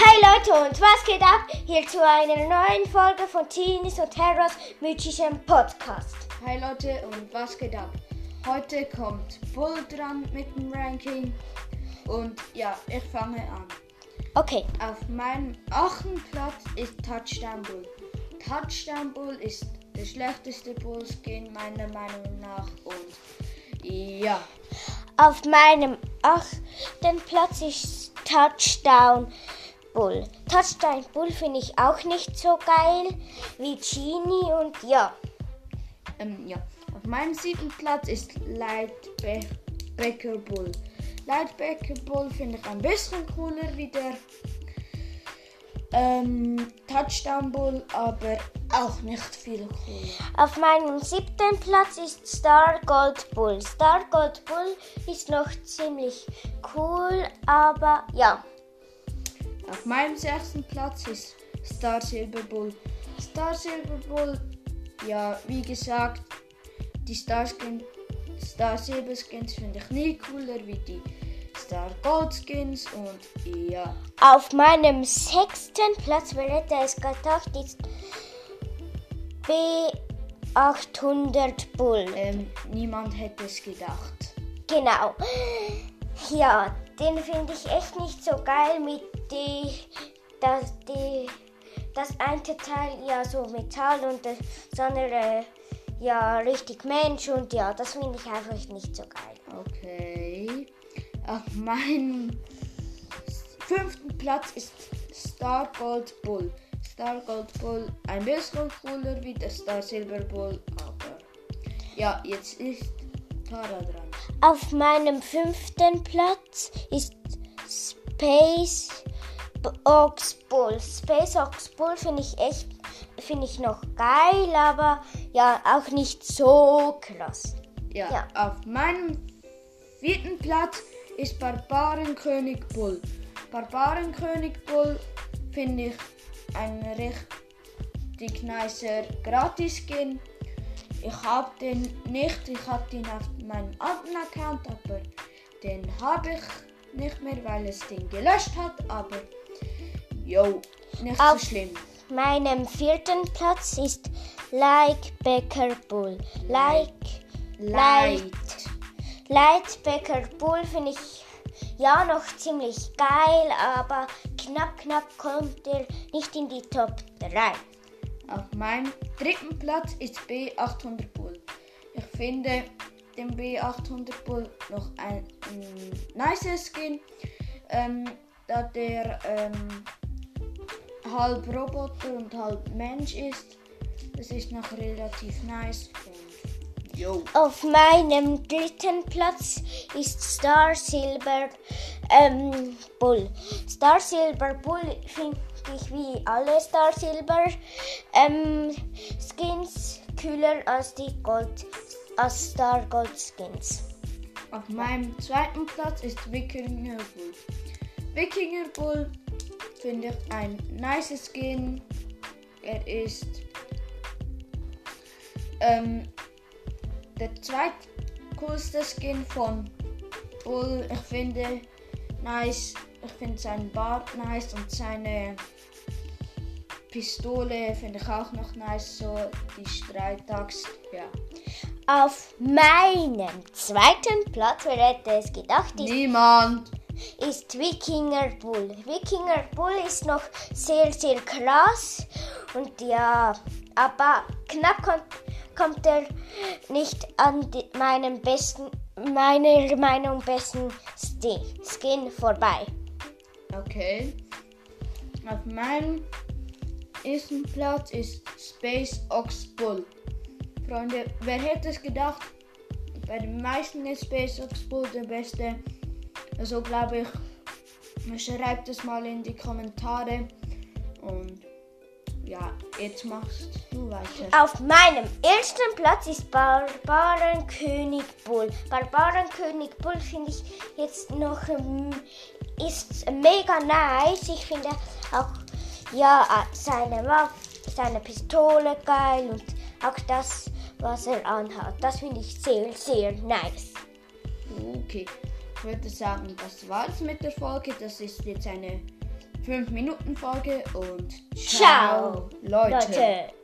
Leute und was geht ab? Hier zu einer neuen Folge von Teenies und Terrors mythischem Podcast. Hi Leute und was geht ab? Heute kommt Bull dran mit dem Ranking und ja, ich fange an. Okay, Auf meinem achten Platz ist Touchdown Bull. Touchdown Bull ist der schlechteste Bull-Skin meiner Meinung nach und ja, auf meinem achten Platz ist Touchdown Bull. Touchdown Bull finde ich auch nicht so geil wie Genie und ja. ähm, ja. Auf meinem siebten Platz ist Lightbacker Bull. Lightbacker Bull finde ich ein bisschen cooler wie der ähm, Touchdown Bull, aber auch nicht viel cooler. Auf meinem siebten Platz ist Star Gold Bull. Star Gold Bull ist noch ziemlich cool, aber ja. Auf meinem sechsten Platz ist Star Silver Bull. Star Silver Bull, ja, wie gesagt, die Star, Skin, Star Silver Skins finde ich nie cooler wie die Star Gold Skins und ja. Auf meinem sechsten Platz, wer hätte es gedacht, ist B800 Bull. Ähm, niemand hätte es gedacht. Genau. Ja, den finde ich echt nicht so geil mit die, das, die, das eine Teil ja so Metall und das andere ja richtig Mensch und ja, das finde ich einfach nicht so geil. Okay. Auf meinem fünften Platz ist Star Gold Bull. Star Gold Bull ein bisschen cooler wie der Star Silver Bull, aber ja, jetzt ist Tara dran. Auf meinem fünften Platz ist Space Ox Bull. Space Ox Bull finde ich echt, finde ich noch geil, aber ja, auch nicht so krass. Ja, Ja. auf meinem vierten Platz ist Barbarenkönig Bull. Barbarenkönig Bull finde ich ein richtig nicer Gratis-Skin. Ich habe den nicht, ich habe den auf meinem alten Account, aber den habe ich nicht mehr, weil es den gelöscht hat, aber jo, nicht Auf- so schlimm. meinem vierten Platz ist Like Becker Bull. Like Light. Light Becker Bull finde ich ja noch ziemlich geil, aber knapp, knapp kommt er nicht in die Top 3. Auf meinem dritten Platz ist B800 Bull. Ich finde den B800 Bull noch ein, ein nicer Skin, ähm, da der ähm, halb Roboter und halb Mensch ist. Das ist noch relativ nice yo. Auf meinem dritten Platz ist Star Silver ähm, Bull. Star Silver Bull finde ich wie alle Star Silver ähm, Skins kühler als die Gold, als Star Gold Skins. Auf meinem zweiten Platz ist Wikinger Bull. Wikinger Bull finde ich ein nice Skin. Er ist ähm, der zweitcoolste Skin von Bull. Ich finde nice. Ich finde seinen Bart nice und seine Pistole finde ich auch noch nice. So die Streitaxt. Ja. Auf meinem zweiten Platz, wer hätte es gedacht, ist Niemand. ist Wikinger Bull. Wikinger Bull ist noch sehr, sehr krass. Und ja, aber knapp kommt, kommt er nicht an die, meinem besten, meiner Meinung besten Skin vorbei. Okay. Auf meinem ersten Platz ist Space Ox Bull. Freunde, wer hätte es gedacht? Bei den meisten ist Space Ox Bull der beste. Also glaube ich, schreibt es mal in die Kommentare. Und ja, jetzt machst du weiter. Auf meinem ersten Platz ist Barbarenkönig Bull. Barbarenkönig Bull finde ich jetzt noch ähm, ist mega nice. Ich finde auch ja äh, seine Waffe, seine Pistole geil und auch das, was er anhat. Das finde ich sehr, sehr nice. Okay. Ich würde sagen, das war's mit der Folge. Das ist jetzt eine 5 Minuten Folge und Ciao, Leute. Leute.